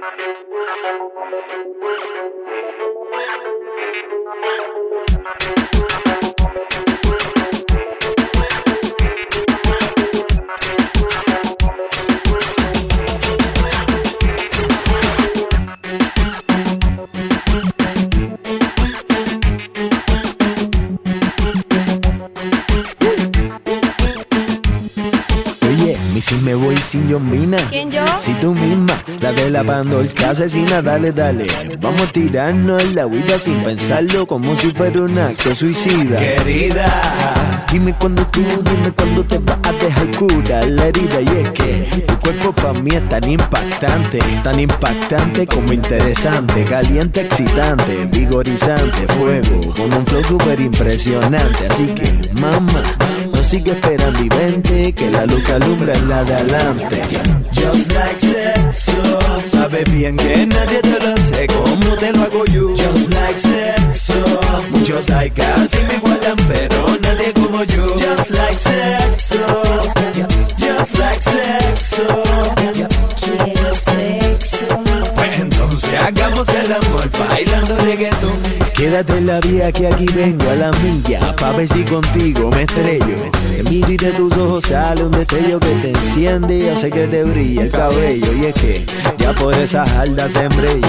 Thank you. Si me voy sin yo mina. ¿Quién yo? Si tú misma, la de la pandorca asesina, dale, dale. Vamos a tirarnos la vida sin pensarlo como si fuera un acto suicida. Querida, dime cuando tú, dime cuando te vas a dejar curar la herida. Y es que mí es tan impactante, tan impactante como interesante, caliente, excitante, vigorizante, fuego, con un flow super impresionante. Así que, mamá sigue esperando y vente que la luz alumbra en la de adelante. Just like sexo, sabe bien que nadie te lo hace como te lo hago yo. Just like sexo, muchos hay casi me igualan pero nadie como yo. Just like sexo, just like sexo. Bailando reggaeton Quédate en la vía que aquí vengo a la milla Pa' ver si contigo me estrello. Te miro y de tus ojos sale un destello que te enciende Y hace que te brille el cabello. Y es que ya por esas aldas sembré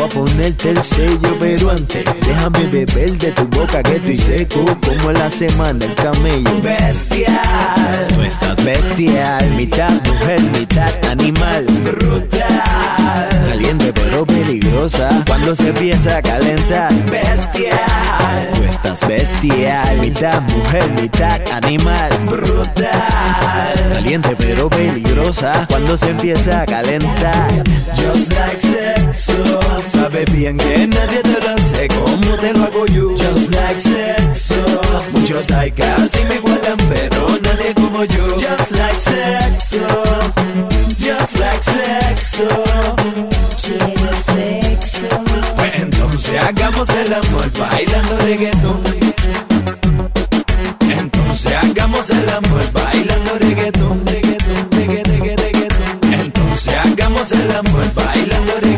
Voy a ponerte el sello, pero antes déjame beber de tu boca que estoy seco como la semana el camello. Bestial, tú estás bestial, mitad mujer, mitad animal, brutal, caliente pero peligrosa cuando se empieza a calentar. Bestial, tú estás bestial, mitad mujer, mitad animal, brutal, caliente pero peligrosa cuando se empieza a calentar. Just like Sabe bien que nadie te lo hace como te lo hago yo Just like sexo Muchos hay casi me igualan pero nadie como yo. Just like sexo Just like sexo Quiero sexo. Pues entonces hagamos el amor bailando reggaetón. Entonces hagamos el amor bailando reggaetón. Entonces hagamos el amor bailando reggaetón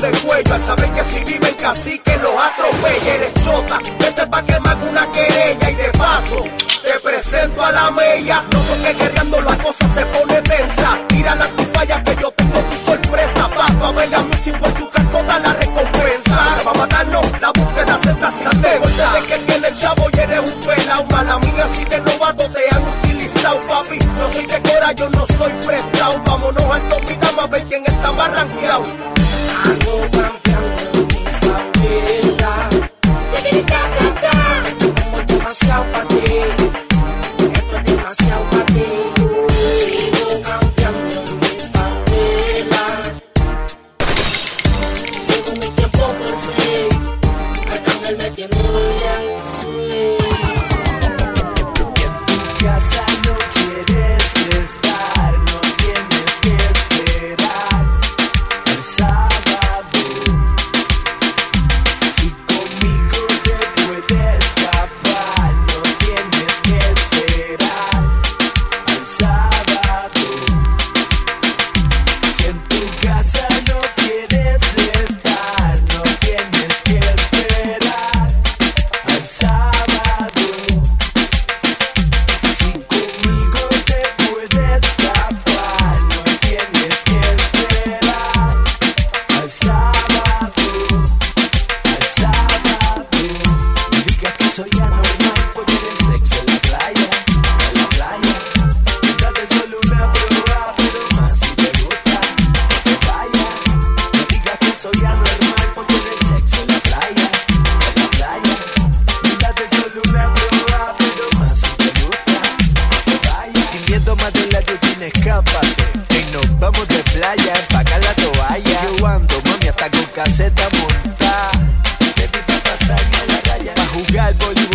de cuello al saber que si viven cacique los atropella. Eres chota, vete pa' que me haga una querella y de paso te presento a la mella. Noto que guerreando la cosa se pone tensa. Tira la tu falla que yo tengo tu sorpresa. Papá, venga music por tu toda la recompensa. Va a matarnos, la búsqueda se está sin tensa. De que tiene el chavo y eres un pelao. Mala mía, si de novato te han utilizado, papi. Yo soy de cora, yo no soy prestado. Vámonos al top y dame a ver quién está más rankeado. Ando campeando en mi es demasiado para ti. Esto es demasiado para ti. Sigo campeando en mi favela. Llegó mi tiempo por fin. Arcángel metiéndole al swing. casa no quieres estar, no que. El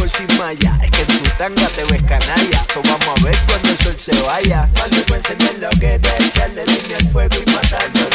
sin malla. Es que en tu tanga te ves canalla. So vamos a ver cuando el sol se vaya. Cuando voy a enseñar lo que te echarle leña al fuego y matarlo.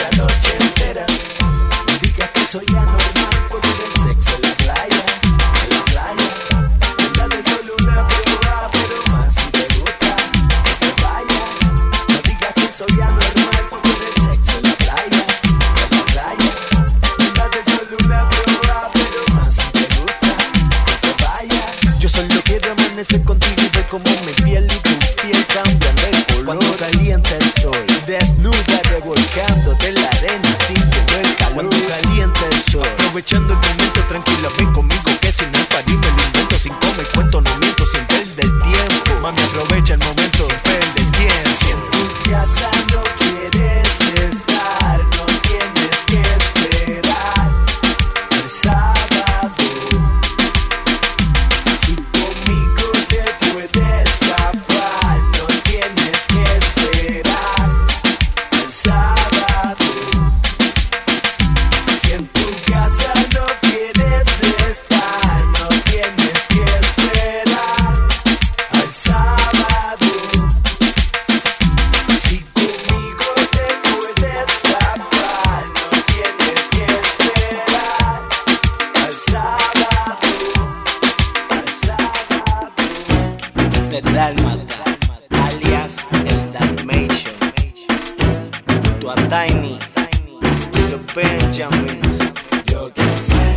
Tiny, Tiny, los Benjamins, yo que sé.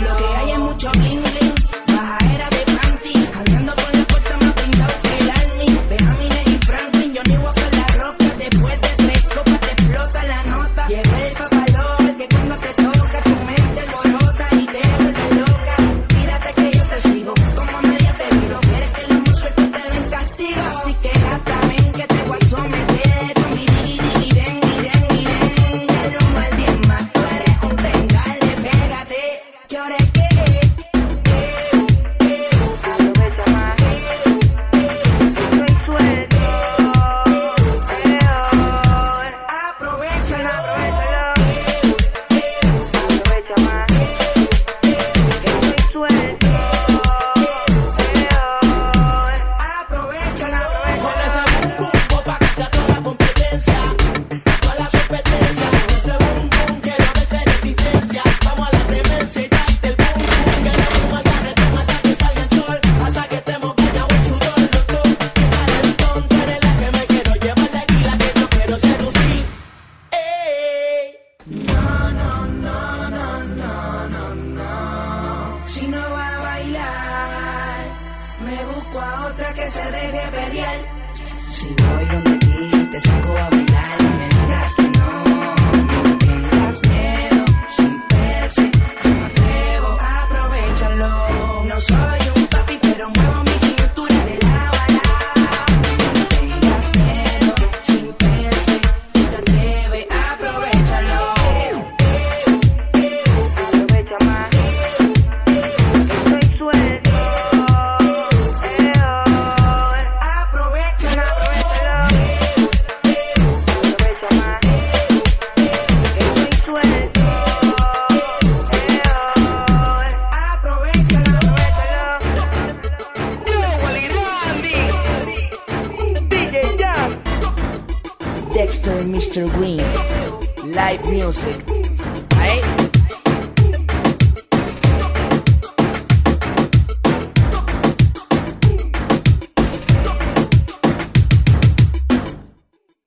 Lo que hay es mucho bling No, no, no, no, no, no, no. Si no va a bailar, me busco a otra que se deje pelear. Si voy donde ti, te saco a bailar me digas que no. No tengas miedo, sin perse, no me atrevo, aprovechalo. No soy Mr. Green. Live music.